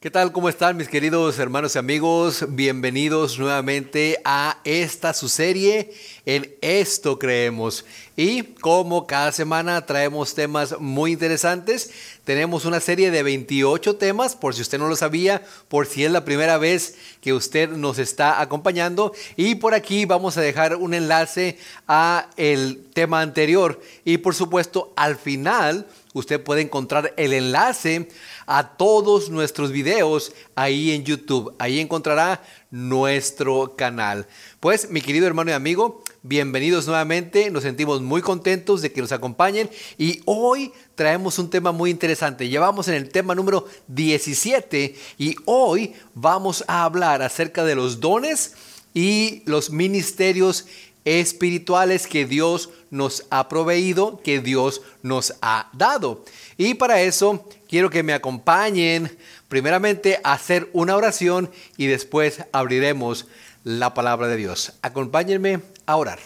¿Qué tal? ¿Cómo están mis queridos hermanos y amigos? Bienvenidos nuevamente a esta su serie en Esto Creemos. Y como cada semana traemos temas muy interesantes, tenemos una serie de 28 temas, por si usted no lo sabía, por si es la primera vez que usted nos está acompañando. Y por aquí vamos a dejar un enlace a el tema anterior. Y por supuesto, al final usted puede encontrar el enlace a todos nuestros videos ahí en YouTube. Ahí encontrará nuestro canal. Pues mi querido hermano y amigo, bienvenidos nuevamente. Nos sentimos muy contentos de que nos acompañen y hoy traemos un tema muy interesante. Llevamos en el tema número 17 y hoy vamos a hablar acerca de los dones y los ministerios espirituales que Dios nos ha proveído, que Dios nos ha dado. Y para eso quiero que me acompañen primeramente a hacer una oración y después abriremos la palabra de Dios. Acompáñenme a orar.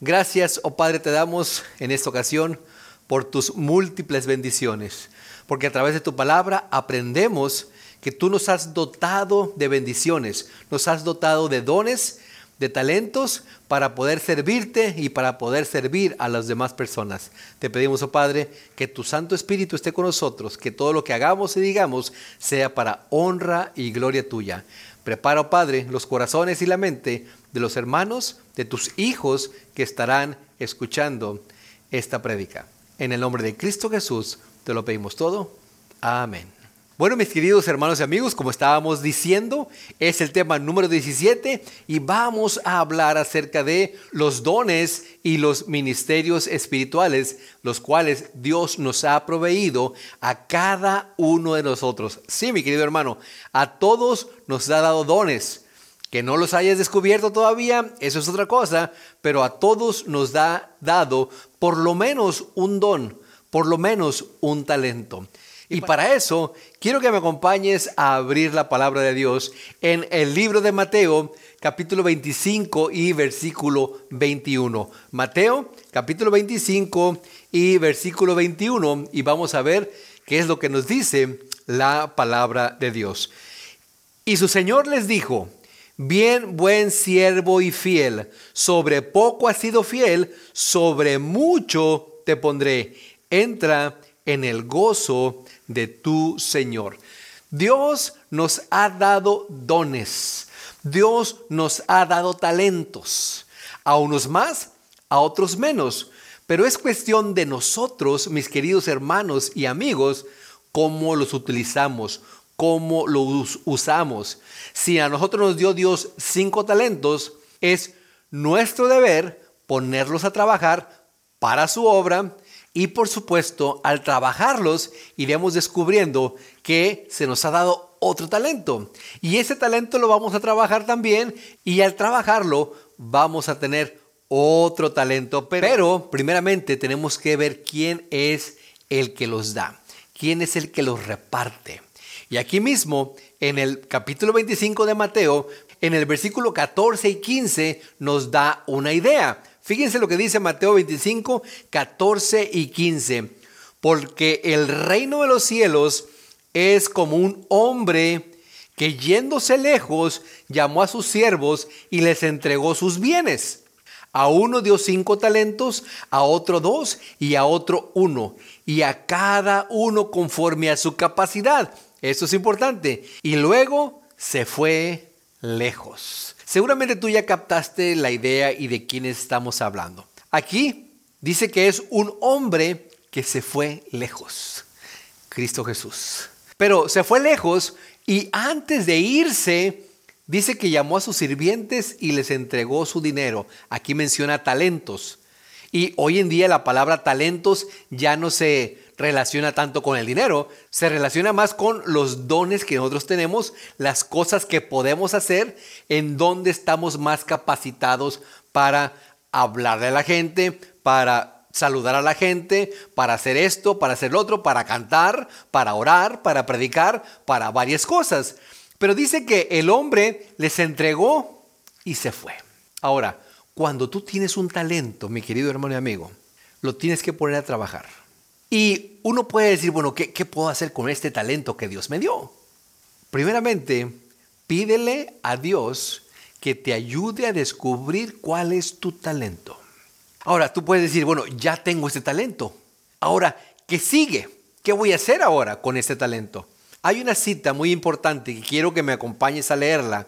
Gracias, oh Padre, te damos en esta ocasión por tus múltiples bendiciones, porque a través de tu palabra aprendemos que tú nos has dotado de bendiciones, nos has dotado de dones, de talentos para poder servirte y para poder servir a las demás personas. Te pedimos, oh Padre, que tu Santo Espíritu esté con nosotros, que todo lo que hagamos y digamos sea para honra y gloria tuya. Prepara, oh Padre, los corazones y la mente de los hermanos, de tus hijos que estarán escuchando esta prédica. En el nombre de Cristo Jesús te lo pedimos todo. Amén. Bueno, mis queridos hermanos y amigos, como estábamos diciendo, es el tema número 17 y vamos a hablar acerca de los dones y los ministerios espirituales, los cuales Dios nos ha proveído a cada uno de nosotros. Sí, mi querido hermano, a todos nos ha dado dones. Que no los hayas descubierto todavía, eso es otra cosa, pero a todos nos ha dado por lo menos un don, por lo menos un talento. Y para eso quiero que me acompañes a abrir la palabra de Dios en el libro de Mateo, capítulo 25 y versículo 21. Mateo, capítulo 25 y versículo 21. Y vamos a ver qué es lo que nos dice la palabra de Dios. Y su Señor les dijo, Bien, buen siervo y fiel, sobre poco has sido fiel, sobre mucho te pondré. Entra en el gozo de tu Señor. Dios nos ha dado dones. Dios nos ha dado talentos. A unos más, a otros menos. Pero es cuestión de nosotros, mis queridos hermanos y amigos, cómo los utilizamos, cómo los usamos. Si a nosotros nos dio Dios cinco talentos, es nuestro deber ponerlos a trabajar para su obra y por supuesto, al trabajarlos, iremos descubriendo que se nos ha dado otro talento. Y ese talento lo vamos a trabajar también y al trabajarlo vamos a tener otro talento. Pero primeramente tenemos que ver quién es el que los da, quién es el que los reparte. Y aquí mismo, en el capítulo 25 de Mateo, en el versículo 14 y 15, nos da una idea. Fíjense lo que dice Mateo 25, 14 y 15. Porque el reino de los cielos es como un hombre que yéndose lejos llamó a sus siervos y les entregó sus bienes. A uno dio cinco talentos, a otro dos y a otro uno. Y a cada uno conforme a su capacidad. Eso es importante. Y luego se fue lejos. Seguramente tú ya captaste la idea y de quién estamos hablando. Aquí dice que es un hombre que se fue lejos. Cristo Jesús. Pero se fue lejos y antes de irse, dice que llamó a sus sirvientes y les entregó su dinero. Aquí menciona talentos. Y hoy en día la palabra talentos ya no se relaciona tanto con el dinero, se relaciona más con los dones que nosotros tenemos, las cosas que podemos hacer, en donde estamos más capacitados para hablar de la gente, para saludar a la gente, para hacer esto, para hacer lo otro, para cantar, para orar, para predicar, para varias cosas. Pero dice que el hombre les entregó y se fue. Ahora, cuando tú tienes un talento, mi querido hermano y amigo, lo tienes que poner a trabajar. Y uno puede decir, bueno, ¿qué, puedo hacer con este talento que Dios me dio? Primeramente, pídele a Dios que te ayude a descubrir cuál es tu talento. Ahora, tú puedes decir, bueno, ya tengo este talento. Ahora, ¿qué sigue? ¿Qué voy a hacer ahora con este talento? Hay una cita muy importante que quiero que me acompañes a leerla.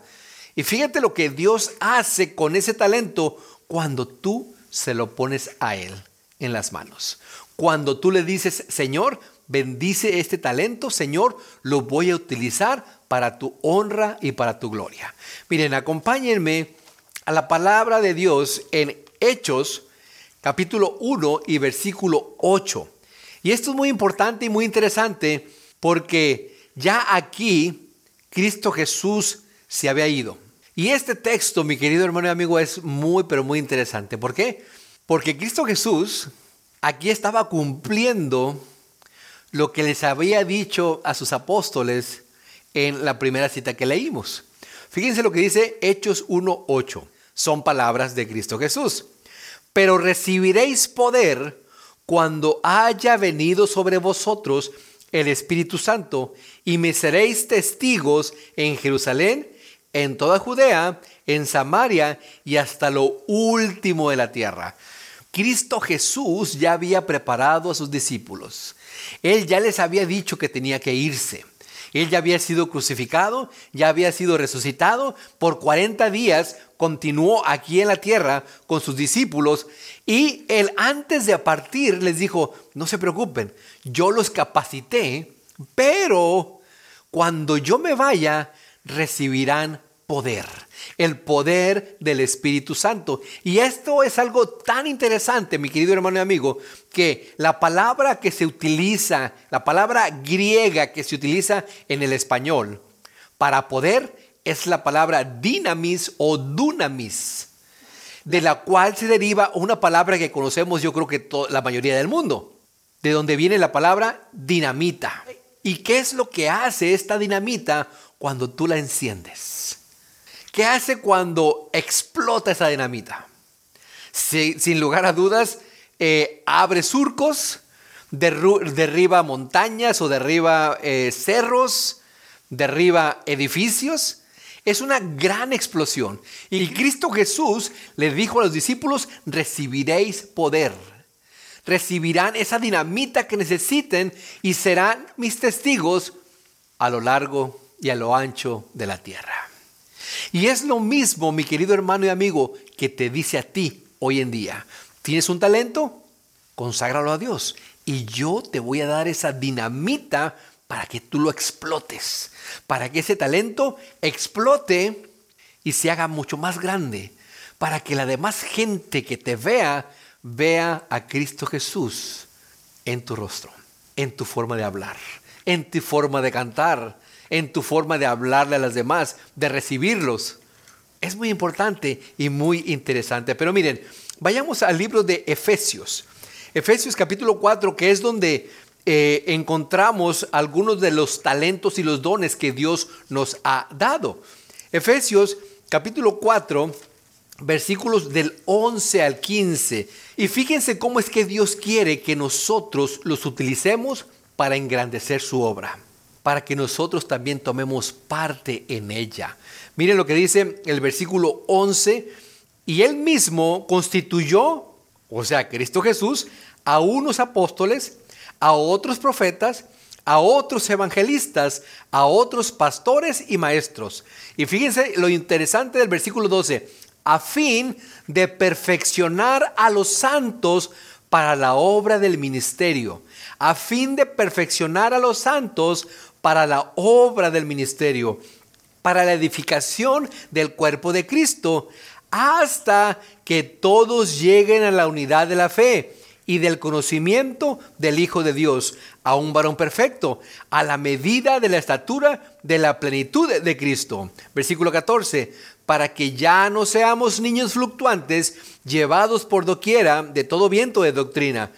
Y fíjate lo que Dios hace con ese talento cuando tú se lo pones a Él en las manos. Cuando tú le dices, Señor, bendice este talento, Señor, lo voy a utilizar para tu honra y para tu gloria. Miren, acompáñenme a la palabra de Dios en Hechos, capítulo 1 y versículo 8. Y esto es muy importante y muy interesante porque ya aquí Cristo Jesús se había ido. Y este texto, mi querido hermano y amigo, es muy, pero muy interesante. ¿Por qué? Porque Cristo Jesús aquí estaba cumpliendo lo que les había dicho a sus apóstoles en la primera cita que leímos. Fíjense lo que dice Hechos 1.8. Son palabras de Cristo Jesús. Pero recibiréis poder cuando haya venido sobre vosotros el Espíritu Santo y me seréis testigos en Jerusalén, en toda Judea, en Samaria y hasta lo último de la tierra. Cristo Jesús ya había preparado a sus discípulos. Él ya les había dicho que tenía que irse. Él ya había sido crucificado, ya había sido resucitado. Por 40 días continuó aquí en la tierra con sus discípulos y él antes de partir les dijo, no se preocupen, yo los capacité, pero cuando yo me vaya recibirán poder, el poder del Espíritu Santo. Y esto es algo tan interesante, mi querido hermano y amigo, que la palabra que se utiliza, la palabra griega que se utiliza en el español para poder es la palabra dinamis o dunamis de la cual se deriva una palabra que conocemos yo creo que la mayoría del mundo, de donde viene la palabra dinamita. ¿Y qué es lo que hace esta dinamita cuando tú la enciendes? ¿Qué hace cuando explota esa dinamita? sin lugar a dudas, eh, abre surcos, derriba montañas o derriba eh, cerros, derriba edificios es una gran explosión. Y Cristo Jesús le dijo a los discípulos, recibiréis poder. Recibirán esa dinamita que necesiten y serán mis testigos a lo largo y a lo ancho de la tierra. Y es lo mismo, mi querido hermano y amigo, que te dice a ti hoy en día. ¿Tienes un talento? Conságralo a Dios. Y yo te voy a dar esa dinamita para que tú lo explotes, para que ese talento explote y se haga mucho más grande, para que la demás gente que te vea vea a Cristo Jesús en tu rostro, en tu forma de hablar, en tu forma de cantar, en tu forma de hablarle a las demás, de recibirlos. Es muy importante y muy interesante. Pero miren, vayamos al libro de Efesios. Efesios capítulo 4, que es donde eh, encontramos algunos de los talentos y los dones que Dios nos ha dado. Efesios capítulo 4, versículos del 11 al 15. Y fíjense cómo es que Dios quiere que nosotros los utilicemos para engrandecer su obra, para que nosotros también tomemos parte en ella. Miren lo que dice el versículo 11. Y él mismo constituyó, o sea, Cristo Jesús, a unos apóstoles, a otros profetas, a otros evangelistas, a otros pastores y maestros. Y fíjense lo interesante del versículo 12, a fin de perfeccionar a los santos para la obra del ministerio, a fin de perfeccionar a los santos para la obra del ministerio, para la edificación del cuerpo de Cristo, hasta que todos lleguen a la unidad de la fe y del conocimiento del Hijo de Dios, a un varón perfecto, a la medida de la estatura de la plenitud de Cristo. Versículo 14, para que ya no seamos niños fluctuantes, llevados por doquiera de todo viento de doctrina,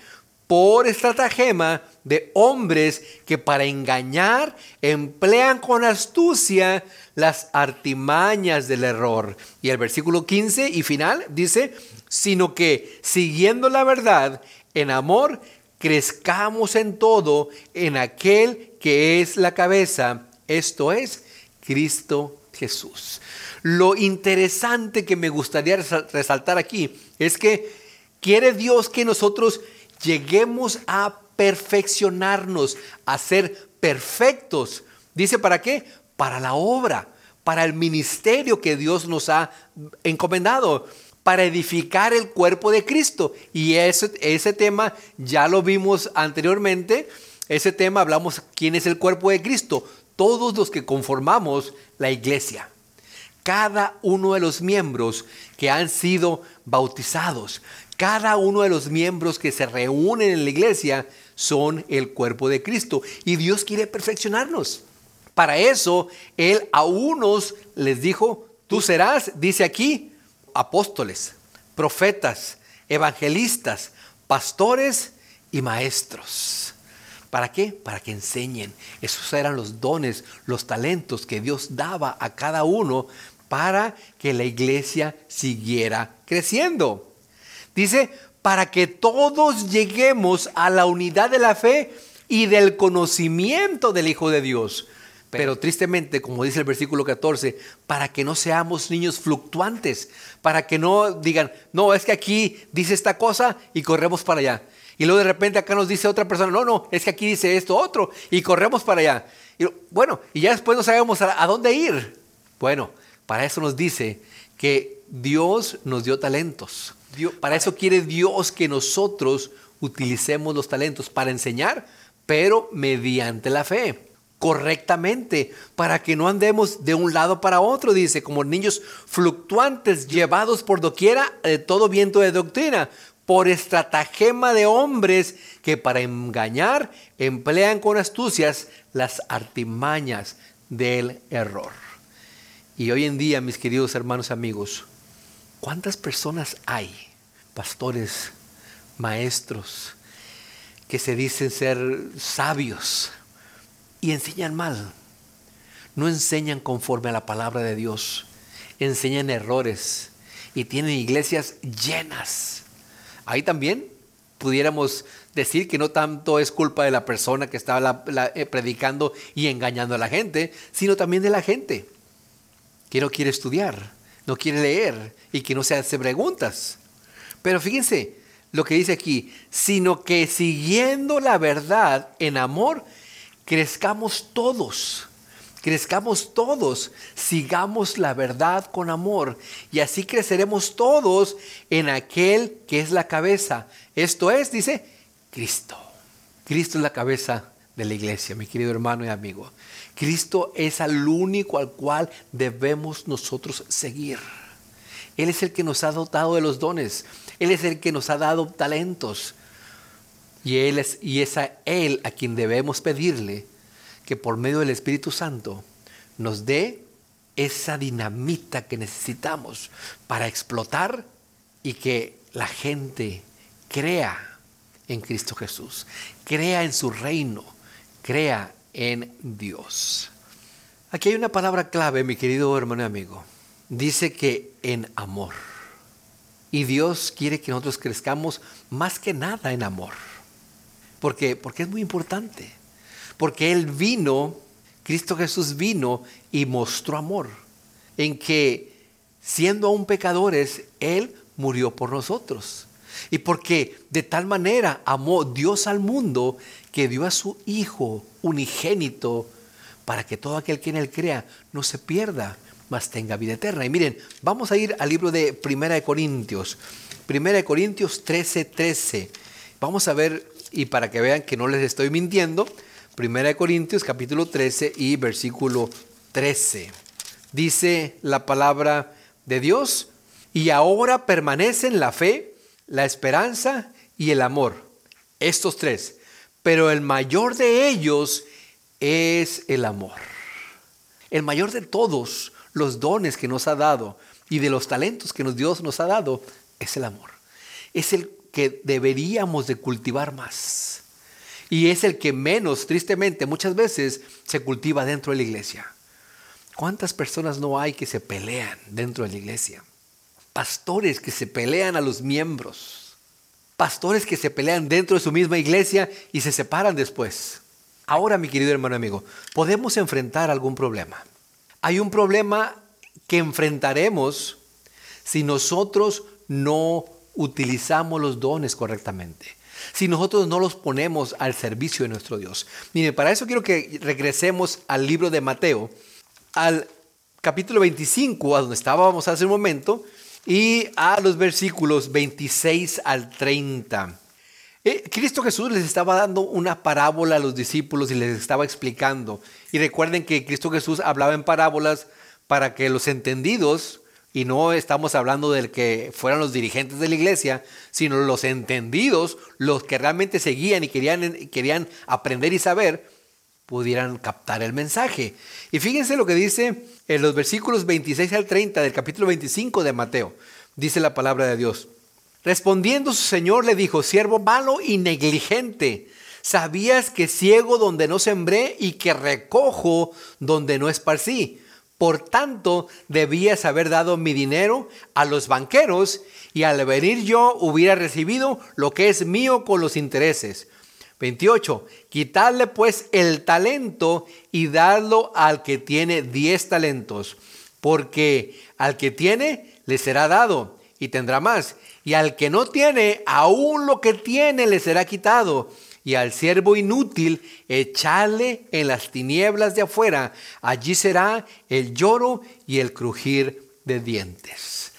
por estratagema de hombres que para engañar emplean con astucia las artimañas del error. Y el versículo 15 y final dice, sino que siguiendo la verdad en amor, crezcamos en todo en aquel que es la cabeza, esto es Cristo Jesús. Lo interesante que me gustaría resaltar aquí es que quiere Dios que nosotros lleguemos a perfeccionarnos, a ser perfectos. Dice, ¿para qué? Para la obra, para el ministerio que Dios nos ha encomendado, para edificar el cuerpo de Cristo. Y ese, ese tema ya lo vimos anteriormente. Ese tema hablamos quién es el cuerpo de Cristo. Todos los que conformamos la iglesia cada uno de los miembros que han sido bautizados, cada uno de los miembros que se reúnen en la iglesia son el cuerpo de Cristo. Y Dios quiere perfeccionarnos. Para eso, Él a unos les dijo, tú serás, dice aquí, apóstoles, profetas, evangelistas, pastores y maestros. ¿Para qué? Para que enseñen. Esos eran los dones, los talentos que Dios daba a cada uno para que la iglesia siguiera creciendo. Dice, para que todos lleguemos a la unidad de la fe y del conocimiento del Hijo de Dios. Pero tristemente, como dice el versículo 14, para que no seamos niños fluctuantes, para que no digan, no, es que aquí dice esta cosa y corremos para allá. Y luego de repente acá nos dice otra persona, no, no, es que aquí dice esto otro y corremos para allá. Y bueno, y ya después no sabemos a, a dónde ir. Bueno, para eso nos dice que Dios nos dio talentos. Para eso quiere Dios que nosotros utilicemos los talentos para enseñar, pero mediante la fe, correctamente, para que no andemos de un lado para otro, dice, como niños fluctuantes, llevados por doquiera de todo viento de doctrina, por estratagema de hombres que para engañar emplean con astucias las artimañas del error. Y hoy en día, mis queridos hermanos amigos, ¿cuántas personas hay, pastores, maestros, que se dicen ser sabios y enseñan mal? No enseñan conforme a la palabra de Dios, enseñan errores y tienen iglesias llenas. Ahí también pudiéramos decir que no tanto es culpa de la persona que estaba eh, predicando y engañando a la gente, sino también de la gente que no quiere estudiar, no quiere leer y que no se hace preguntas. Pero fíjense lo que dice aquí, sino que siguiendo la verdad en amor, crezcamos todos. Crezcamos todos, sigamos la verdad con amor y así creceremos todos en aquel que es la cabeza. Esto es, dice, Cristo. Cristo es la cabeza de la iglesia, mi querido hermano y amigo. Cristo es el único al cual debemos nosotros seguir. Él es el que nos ha dotado de los dones. Él es el que nos ha dado talentos. Y, él es, y es a Él a quien debemos pedirle que por medio del Espíritu Santo nos dé esa dinamita que necesitamos para explotar y que la gente crea en Cristo Jesús, crea en su reino, crea en Dios. Aquí hay una palabra clave, mi querido hermano y amigo. Dice que en amor. Y Dios quiere que nosotros crezcamos más que nada en amor. Porque, porque es muy importante. Porque Él vino, Cristo Jesús vino y mostró amor. En que siendo aún pecadores, Él murió por nosotros. Y porque de tal manera amó Dios al mundo que dio a su Hijo unigénito para que todo aquel que en él crea no se pierda, mas tenga vida eterna. Y miren, vamos a ir al libro de Primera de Corintios. Primera de Corintios 13, 13. Vamos a ver, y para que vean que no les estoy mintiendo, Primera de Corintios capítulo 13 y versículo 13. Dice la palabra de Dios, y ahora permanecen la fe, la esperanza y el amor. Estos tres. Pero el mayor de ellos es el amor. El mayor de todos los dones que nos ha dado y de los talentos que Dios nos ha dado es el amor. Es el que deberíamos de cultivar más. Y es el que menos, tristemente, muchas veces se cultiva dentro de la iglesia. ¿Cuántas personas no hay que se pelean dentro de la iglesia? Pastores que se pelean a los miembros, pastores que se pelean dentro de su misma iglesia y se separan después. Ahora, mi querido hermano amigo, podemos enfrentar algún problema. hay un problema que enfrentaremos si nosotros no utilizamos los dones correctamente. Si nosotros no los ponemos al servicio de nuestro Dios. Mire, para eso quiero que regresemos al libro de Mateo, al capítulo 25, a donde estábamos hace un momento, y a los versículos 26 al 30. Eh, Cristo Jesús les estaba dando una parábola a los discípulos y les estaba explicando. Y recuerden que Cristo Jesús hablaba en parábolas para que los entendidos, y no estamos hablando de que fueran los dirigentes de la iglesia, sino los entendidos, los que realmente seguían y querían, querían aprender y saber, pudieran captar el mensaje. Y fíjense lo que dice en los versículos 26 al 30 del capítulo 25 de Mateo. Dice la palabra de Dios. Respondiendo su señor le dijo, siervo malo y negligente, ¿sabías que ciego donde no sembré y que recojo donde no esparcí? Por tanto, debías haber dado mi dinero a los banqueros y al venir yo hubiera recibido lo que es mío con los intereses. 28. Quitarle pues el talento y darlo al que tiene diez talentos, porque al que tiene le será dado y tendrá más, y al que no tiene, aún lo que tiene le será quitado. Y al siervo inútil, echarle en las tinieblas de afuera. Allí será el lloro y el crujir de dientes.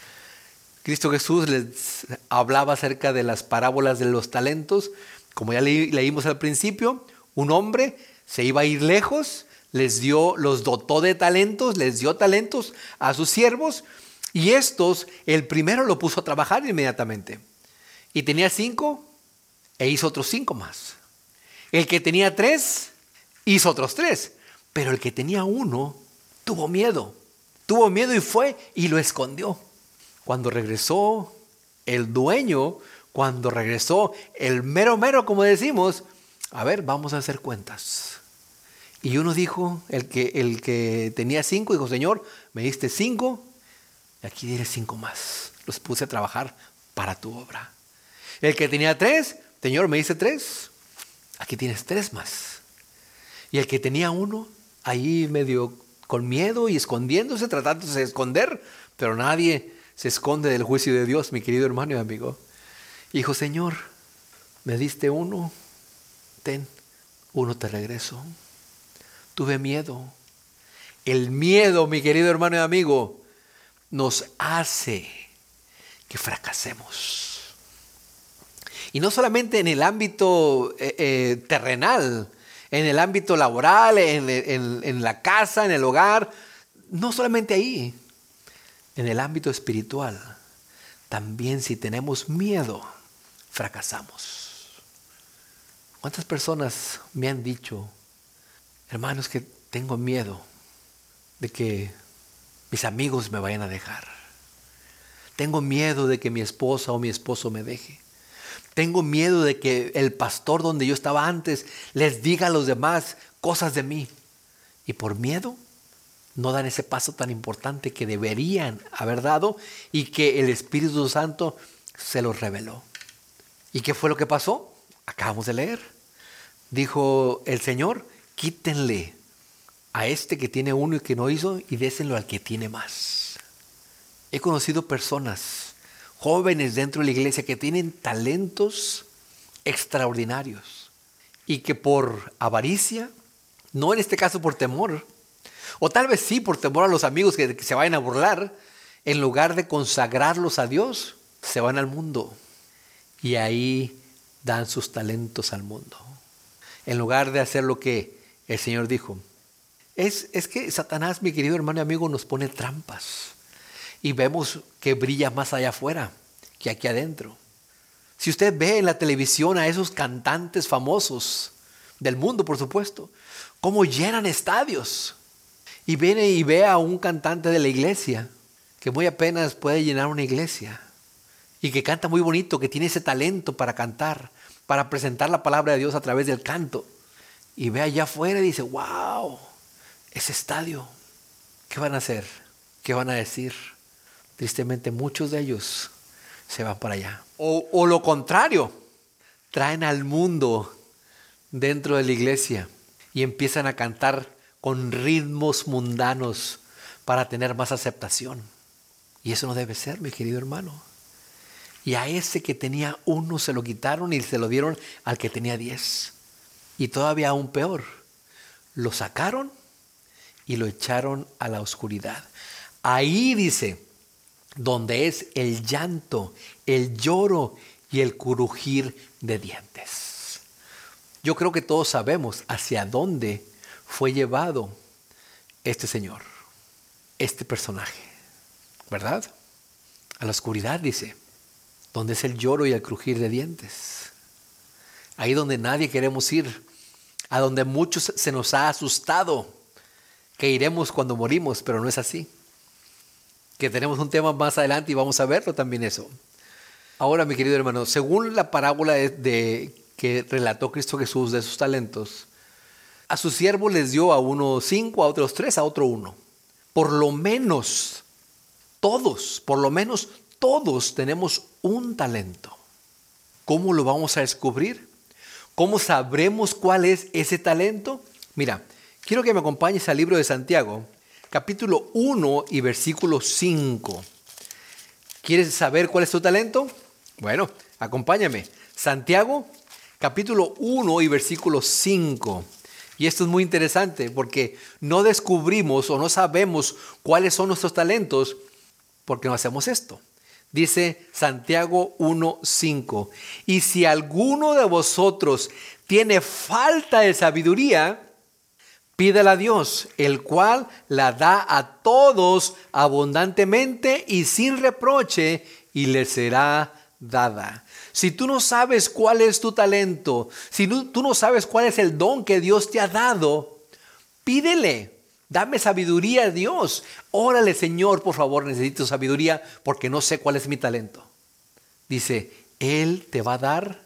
Cristo Jesús les hablaba acerca de las parábolas de los talentos, como ya leímos al principio, un hombre se iba a ir lejos, les dio, los dotó de talentos, les dio talentos a sus siervos y estos, el primero lo puso a trabajar inmediatamente. Y tenía cinco e hizo otros cinco más. El que tenía tres, hizo otros tres. Pero el que tenía uno, tuvo miedo. Tuvo miedo y fue y lo escondió. Cuando regresó el dueño, cuando regresó el mero mero, como decimos, a ver, vamos a hacer cuentas. Y uno dijo, el que, el que tenía cinco, dijo, Señor, me diste cinco, y aquí diré cinco más. Los puse a trabajar para tu obra. El que tenía tres, Señor, me diste tres, aquí tienes tres más. Y el que tenía uno, ahí medio con miedo y escondiéndose, tratándose de esconder, pero nadie se esconde del juicio de Dios, mi querido hermano y amigo. Dijo, Señor, me diste uno, ten, uno te regreso. Tuve miedo. El miedo, mi querido hermano y amigo, nos hace que fracasemos. Y no solamente en el ámbito eh, eh, terrenal, en el ámbito laboral, en la casa, en el hogar, no solamente ahí, en el ámbito espiritual. También si tenemos miedo, fracasamos. ¿Cuántas personas me han dicho, hermanos, que tengo miedo de que mis amigos me vayan a dejar? Tengo miedo de que mi esposa o mi esposo me deje. Tengo miedo de que el pastor donde yo estaba antes les diga a los demás cosas de mí. Y por miedo no dan ese paso tan importante que deberían haber dado y que el Espíritu Santo se los reveló. ¿Y qué fue lo que pasó? Acabamos de leer. Dijo el Señor, quítenle a este que tiene uno y que no hizo y désenlo al que tiene más. He conocido personas, jóvenes dentro de la iglesia, que tienen talentos extraordinarios y que por avaricia, no en este caso por temor, o tal vez sí por temor a los amigos que, se vayan a burlar, en lugar de consagrarlos a Dios, se van al mundo y ahí dan sus talentos al mundo. En lugar de hacer lo que el Señor dijo. Es, es que Satanás, mi querido hermano y amigo, nos pone trampas. Y vemos que brilla más allá afuera que aquí adentro. Si usted ve en la televisión a esos cantantes famosos del mundo, por supuesto, cómo llenan estadios. Y viene y ve a un cantante de la iglesia que muy apenas puede llenar una iglesia y que canta muy bonito, que tiene ese talento para cantar, para presentar la palabra de Dios a través del canto. Y ve allá afuera y dice, wow, ese estadio, ¿qué van a hacer? ¿Qué van a decir? Tristemente muchos de ellos se van para allá. O, o lo contrario, traen al mundo dentro de la iglesia y empiezan a cantar con ritmos mundanos, para tener más aceptación. Y eso no debe ser, mi querido hermano. Y a ese que tenía uno se lo quitaron y se lo dieron al que tenía diez. Y todavía aún peor, lo sacaron y lo echaron a la oscuridad. Ahí dice, donde es el llanto, el lloro y el crujir de dientes. Yo creo que todos sabemos hacia dónde fue llevado este señor, este personaje, ¿verdad? A la oscuridad, dice donde es el lloro y el crujir de dientes. Ahí donde nadie queremos ir, a donde muchos se nos ha asustado que iremos cuando morimos, pero no es así. Que tenemos un tema más adelante y vamos a verlo también eso. Ahora, mi querido hermano, según la parábola de, que relató Cristo Jesús de sus talentos, a sus siervos les dio a uno cinco, a otros tres, a otro uno. Por lo menos, todos, por lo menos todos tenemos un talento. ¿Cómo lo vamos a descubrir? ¿Cómo sabremos cuál es ese talento? Mira, quiero que me acompañes al libro de Santiago, capítulo 1 y versículo 5. ¿Quieres saber cuál es tu talento? Bueno, acompáñame. Santiago, capítulo 1 y versículo 5. Y esto es muy interesante porque no descubrimos o no sabemos cuáles son nuestros talentos porque no hacemos esto. Dice Santiago 1.5, y si alguno de vosotros tiene falta de sabiduría, pídela a Dios, el cual la da a todos abundantemente y sin reproche, y le será dada. Si tú no sabes cuál es tu talento, si tú no sabes cuál es el don que Dios te ha dado, pídele. Dame sabiduría, Dios. Órale, Señor, por favor, necesito sabiduría porque no sé cuál es mi talento. Dice, Él te va a dar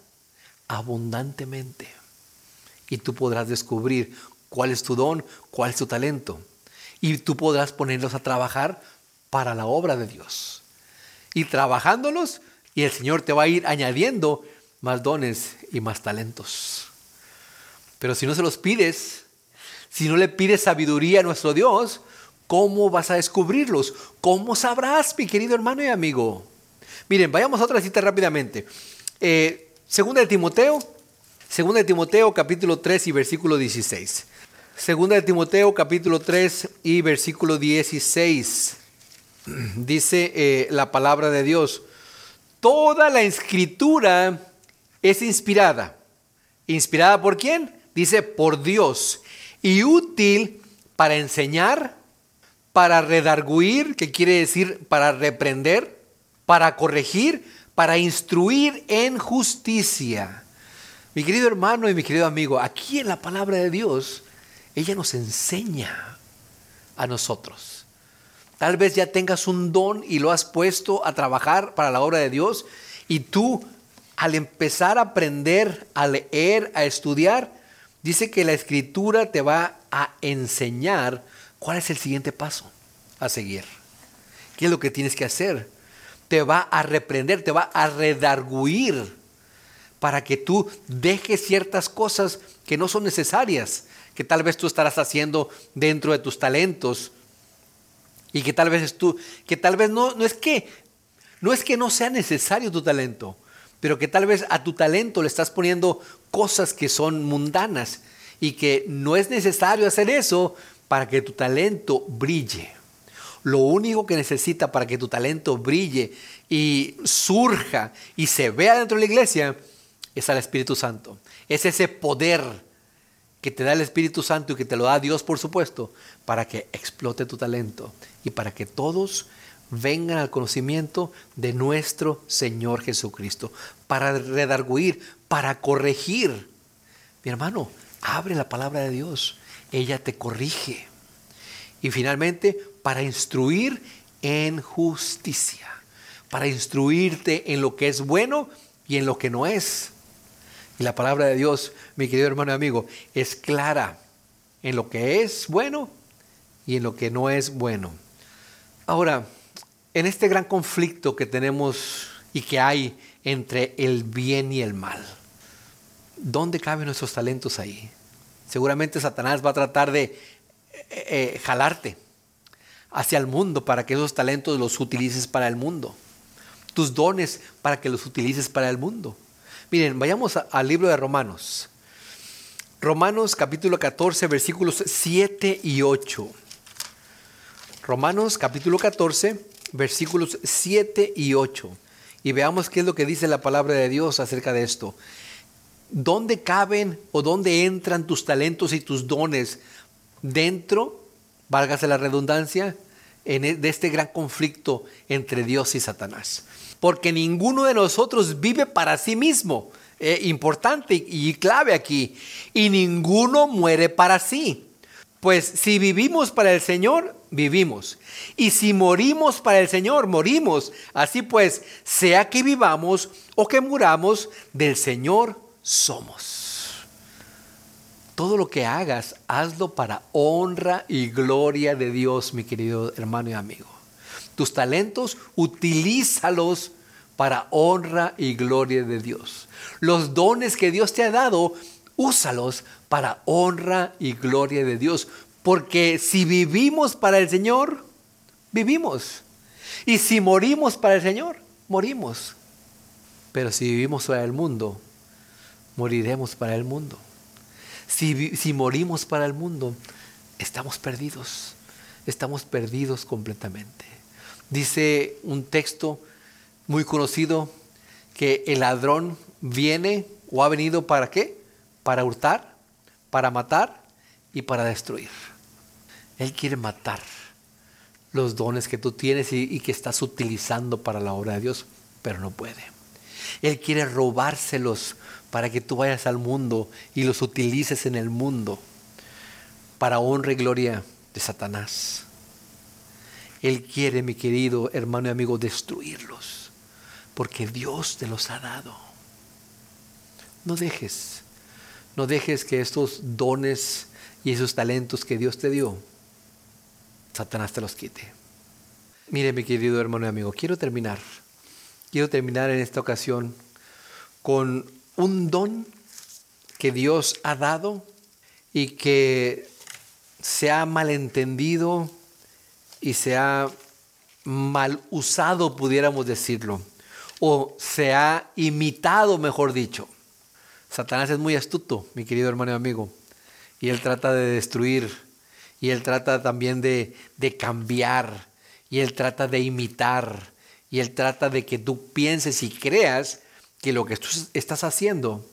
abundantemente. Y tú podrás descubrir cuál es tu don, cuál es tu talento. Y tú podrás ponerlos a trabajar para la obra de Dios. Y trabajándolos, y el Señor te va a ir añadiendo más dones y más talentos. Pero si no se los pides, si no le pides sabiduría a nuestro Dios, ¿cómo vas a descubrirlos? ¿Cómo sabrás, mi querido hermano y amigo? Miren, vayamos a otra cita rápidamente. Eh, segunda de Timoteo, segunda de Timoteo capítulo 3 y versículo 16. Segunda de Timoteo capítulo 3 y versículo 16. Dice eh, la palabra de Dios, toda la escritura es inspirada. ¿Inspirada por quién? Dice por Dios y útil para enseñar, para redarguir, que quiere decir para reprender, para corregir, para instruir en justicia. Mi querido hermano y mi querido amigo, aquí en la palabra de Dios, ella nos enseña a nosotros. Tal vez ya tengas un don y lo has puesto a trabajar para la obra de Dios y tú al empezar a aprender, a leer, a estudiar, Dice que la escritura te va a enseñar cuál es el siguiente paso a seguir. ¿Qué es lo que tienes que hacer? Te va a reprender, te va a redarguir para que tú dejes ciertas cosas que no son necesarias, que tal vez tú estarás haciendo dentro de tus talentos y que tal vez tú, que tal vez no, no es que no es que no sea necesario tu talento, pero que tal vez a tu talento le estás poniendo cosas que son mundanas y que no es necesario hacer eso para que tu talento brille. Lo único que necesita para que tu talento brille y surja y se vea dentro de la iglesia es al Espíritu Santo. Es ese poder que te da el Espíritu Santo y que te lo da Dios, por supuesto, para que explote tu talento y para que todos vengan al conocimiento de nuestro Señor Jesucristo, para redarguir, para corregir. Mi hermano, abre la palabra de Dios, ella te corrige. Y finalmente, para instruir en justicia, para instruirte en lo que es bueno y en lo que no es. Y la palabra de Dios, mi querido hermano y amigo, es clara en lo que es bueno y en lo que no es bueno. Ahora, en este gran conflicto que tenemos y que hay entre el bien y el mal, ¿dónde caben nuestros talentos ahí? Seguramente Satanás va a tratar de eh, eh, jalarte, hacia el mundo para que esos talentos los utilices para el mundo. Tus dones para que los utilices para el mundo. Miren, vayamos al libro de Romanos. Romanos capítulo 14, versículos 7 y 8. Romanos capítulo 14, versículos 7 y 8. Y veamos qué es lo que dice la palabra de Dios acerca de esto. ¿Dónde caben o dónde entran tus talentos y tus dones? Dentro, válgase la redundancia, en e, de este gran conflicto entre Dios y Satanás. Porque ninguno de nosotros vive para sí mismo. Eh, importante y clave aquí. Y ninguno muere para sí. Pues si vivimos para el Señor, vivimos. Y si morimos para el Señor, morimos. Así pues, sea que vivamos o que muramos, del Señor somos. Todo lo que hagas, hazlo para honra y gloria de Dios, mi querido hermano y amigo. Tus talentos, utilízalos para honra y gloria de Dios. Los dones que Dios te ha dado, úsalos para honra y gloria de Dios. Porque si vivimos para el Señor, vivimos. Y si morimos para el Señor, morimos. Pero si vivimos para el mundo, moriremos para el mundo. Si, si morimos para el mundo, estamos perdidos. Estamos perdidos completamente. Dice un texto muy conocido que el ladrón viene o ha venido para qué? Para hurtar, para matar y para destruir. Él quiere matar los dones que tú tienes y, que estás utilizando para la obra de Dios, pero no puede. Él quiere robárselos para que tú vayas al mundo y los utilices en el mundo para honra y gloria de Satanás. Él quiere, mi querido hermano y amigo, destruirlos, porque Dios te los ha dado. No dejes, no dejes que estos dones y esos talentos que Dios te dio, Satanás te los quite. Mire, mi querido hermano y amigo, quiero terminar. Quiero terminar en esta ocasión con un don que Dios ha dado y que se ha malentendido y se ha mal usado, pudiéramos decirlo, o se ha imitado, mejor dicho. Satanás es muy astuto, mi querido hermano y amigo, y él trata de destruir, y él trata también de, de cambiar, y él trata de imitar, y él trata de que tú pienses y creas que lo que tú estás haciendo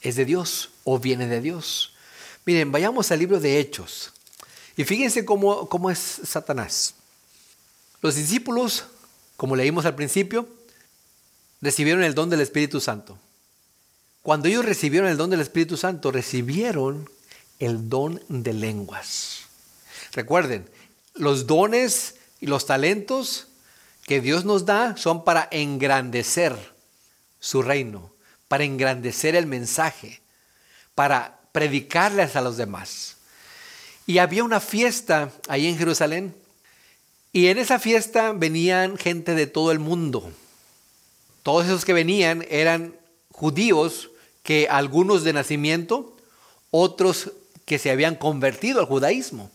es de Dios o viene de Dios. Miren, vayamos al libro de Hechos. Y fíjense cómo, cómo es Satanás. Los discípulos, como leímos al principio, recibieron el don del Espíritu Santo. Cuando ellos recibieron el don del Espíritu Santo, recibieron el don de lenguas. Recuerden, los dones y los talentos que Dios nos da son para engrandecer su reino, para engrandecer el mensaje, para predicarles a los demás. Y había una fiesta ahí en Jerusalén. Y en esa fiesta venían gente de todo el mundo. Todos esos que venían eran judíos que algunos de nacimiento, otros que se habían convertido al judaísmo.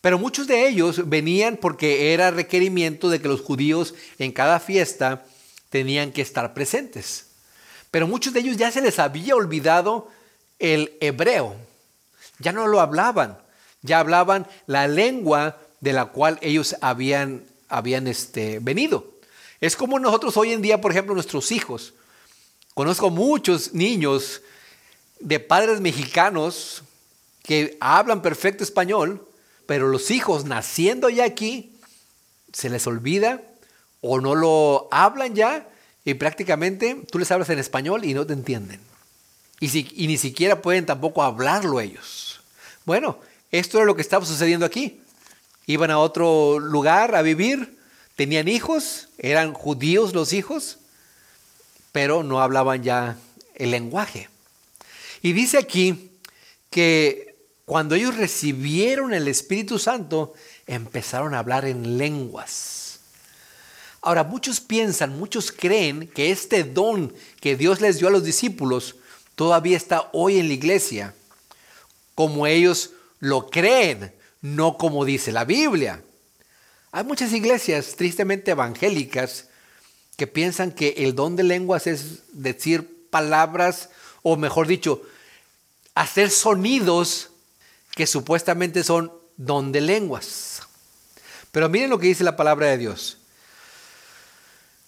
Pero muchos de ellos venían porque era requerimiento de que los judíos en cada fiesta tenían que estar presentes. Pero muchos de ellos ya se les había olvidado el hebreo. Ya no lo hablaban. Ya hablaban la lengua de la cual ellos habían, habían este, venido. Es como nosotros hoy en día, por ejemplo, nuestros hijos. Conozco muchos niños de padres mexicanos que hablan perfecto español, pero los hijos naciendo ya aquí, se les olvida o no lo hablan ya y prácticamente tú les hablas en español y no te entienden. Y, ni siquiera pueden tampoco hablarlo ellos. Bueno, esto era lo que estaba sucediendo aquí. Iban a otro lugar a vivir, tenían hijos, eran judíos los hijos, pero no hablaban ya el lenguaje. Y dice aquí que cuando ellos recibieron el Espíritu Santo, empezaron a hablar en lenguas. Ahora, muchos piensan, muchos creen que este don que Dios les dio a los discípulos todavía está hoy en la iglesia, como ellos lo creen, no como dice la Biblia. Hay muchas iglesias tristemente evangélicas que piensan que el don de lenguas es decir palabras, o mejor dicho, hacer sonidos que supuestamente son don de lenguas. Pero miren lo que dice la palabra de Dios.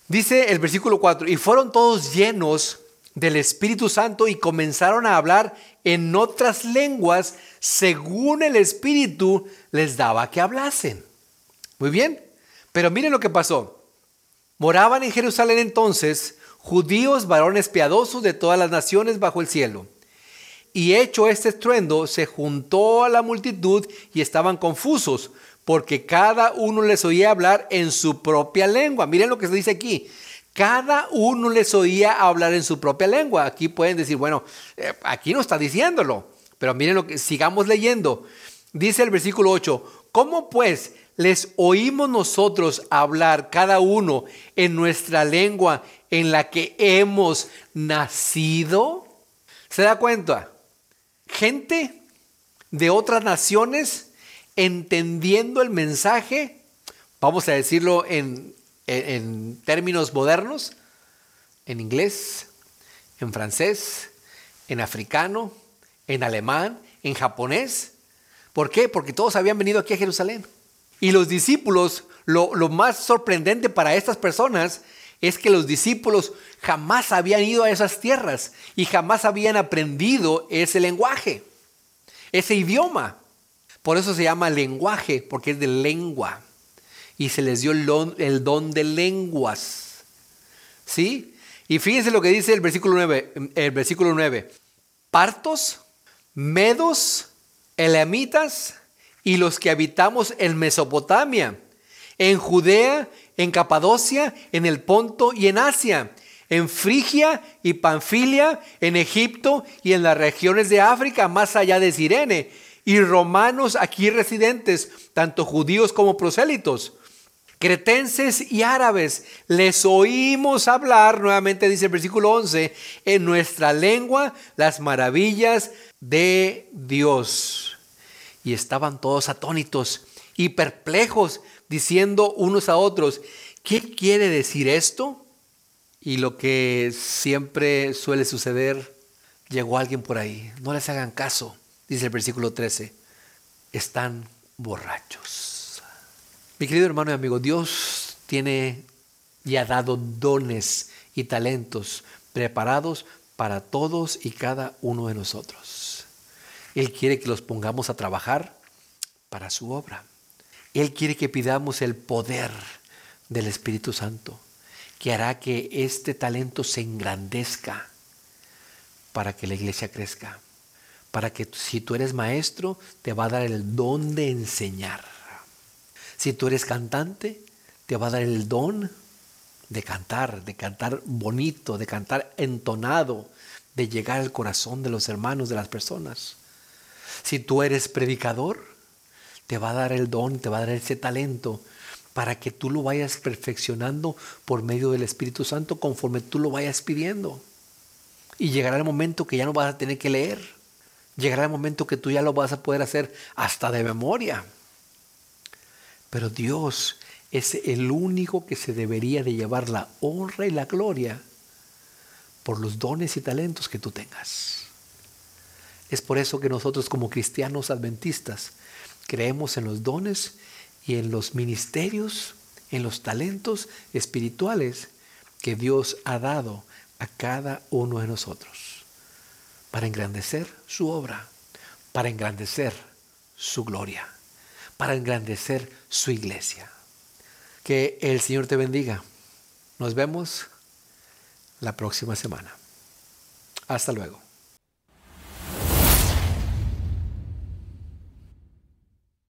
Dice el versículo 4, y fueron todos llenos del Espíritu Santo y comenzaron a hablar en otras lenguas según el Espíritu les daba que hablasen. Muy bien, pero miren lo que pasó. Moraban en Jerusalén entonces judíos, varones piadosos de todas las naciones bajo el cielo. Y hecho este estruendo, se juntó a la multitud y estaban confusos, porque cada uno les oía hablar en su propia lengua. Miren lo que se dice aquí. Cada uno les oía hablar en su propia lengua. Aquí pueden decir, bueno, eh, aquí no está diciéndolo. Pero miren lo que sigamos leyendo. Dice el versículo 8, ¿cómo pues les oímos nosotros hablar cada uno en nuestra lengua en la que hemos nacido? ¿Se da cuenta? Gente de otras naciones entendiendo el mensaje, vamos a decirlo en, en, términos modernos, en inglés, en francés, en africano, en alemán, en japonés. ¿Por qué? Porque todos habían venido aquí a Jerusalén. Y los discípulos, lo, más sorprendente para estas personas es que los discípulos jamás habían ido a esas tierras y jamás habían aprendido ese lenguaje, ese idioma. Por eso se llama lenguaje, porque es de lengua. Y se les dio el don, de lenguas. ¿Sí? Y fíjense lo que dice el versículo 9. El versículo 9. Partos, medos, elamitas y los que habitamos en Mesopotamia, en Judea en Capadocia, en el Ponto y en Asia, en Frigia y Panfilia, en Egipto y en las regiones de África, más allá de Sirene, y romanos aquí residentes, tanto judíos como prosélitos. Cretenses y árabes, les oímos hablar, nuevamente dice el versículo 11, en nuestra lengua las maravillas de Dios. Y estaban todos atónitos y perplejos diciendo unos a otros, ¿qué quiere decir esto? Y lo que siempre suele suceder, llegó alguien por ahí, no les hagan caso, dice el versículo 13, están borrachos. Mi querido hermano y amigo, Dios tiene y ha dado dones y talentos preparados para todos y cada uno de nosotros. Él quiere que los pongamos a trabajar para su obra. Él quiere que pidamos el poder del Espíritu Santo, que hará que este talento se engrandezca para que la iglesia crezca. Para que si tú eres maestro, te va a dar el don de enseñar. Si tú eres cantante, te va a dar el don de cantar, de cantar bonito, de cantar entonado, de llegar al corazón de los hermanos, de las personas. Si tú eres predicador, te va a dar el don, te va a dar ese talento para que tú lo vayas perfeccionando por medio del Espíritu Santo conforme tú lo vayas pidiendo. Y llegará el momento que ya no vas a tener que leer. Llegará el momento que tú ya lo vas a poder hacer hasta de memoria. Pero Dios es el único que se debería de llevar la honra y la gloria por los dones y talentos que tú tengas. Es por eso que nosotros como cristianos adventistas Creemos en los dones y en los ministerios, en los talentos espirituales que Dios ha dado a cada uno de nosotros para engrandecer su obra, para engrandecer su gloria, para engrandecer su iglesia. Que el Señor te bendiga. Nos vemos la próxima semana. Hasta luego.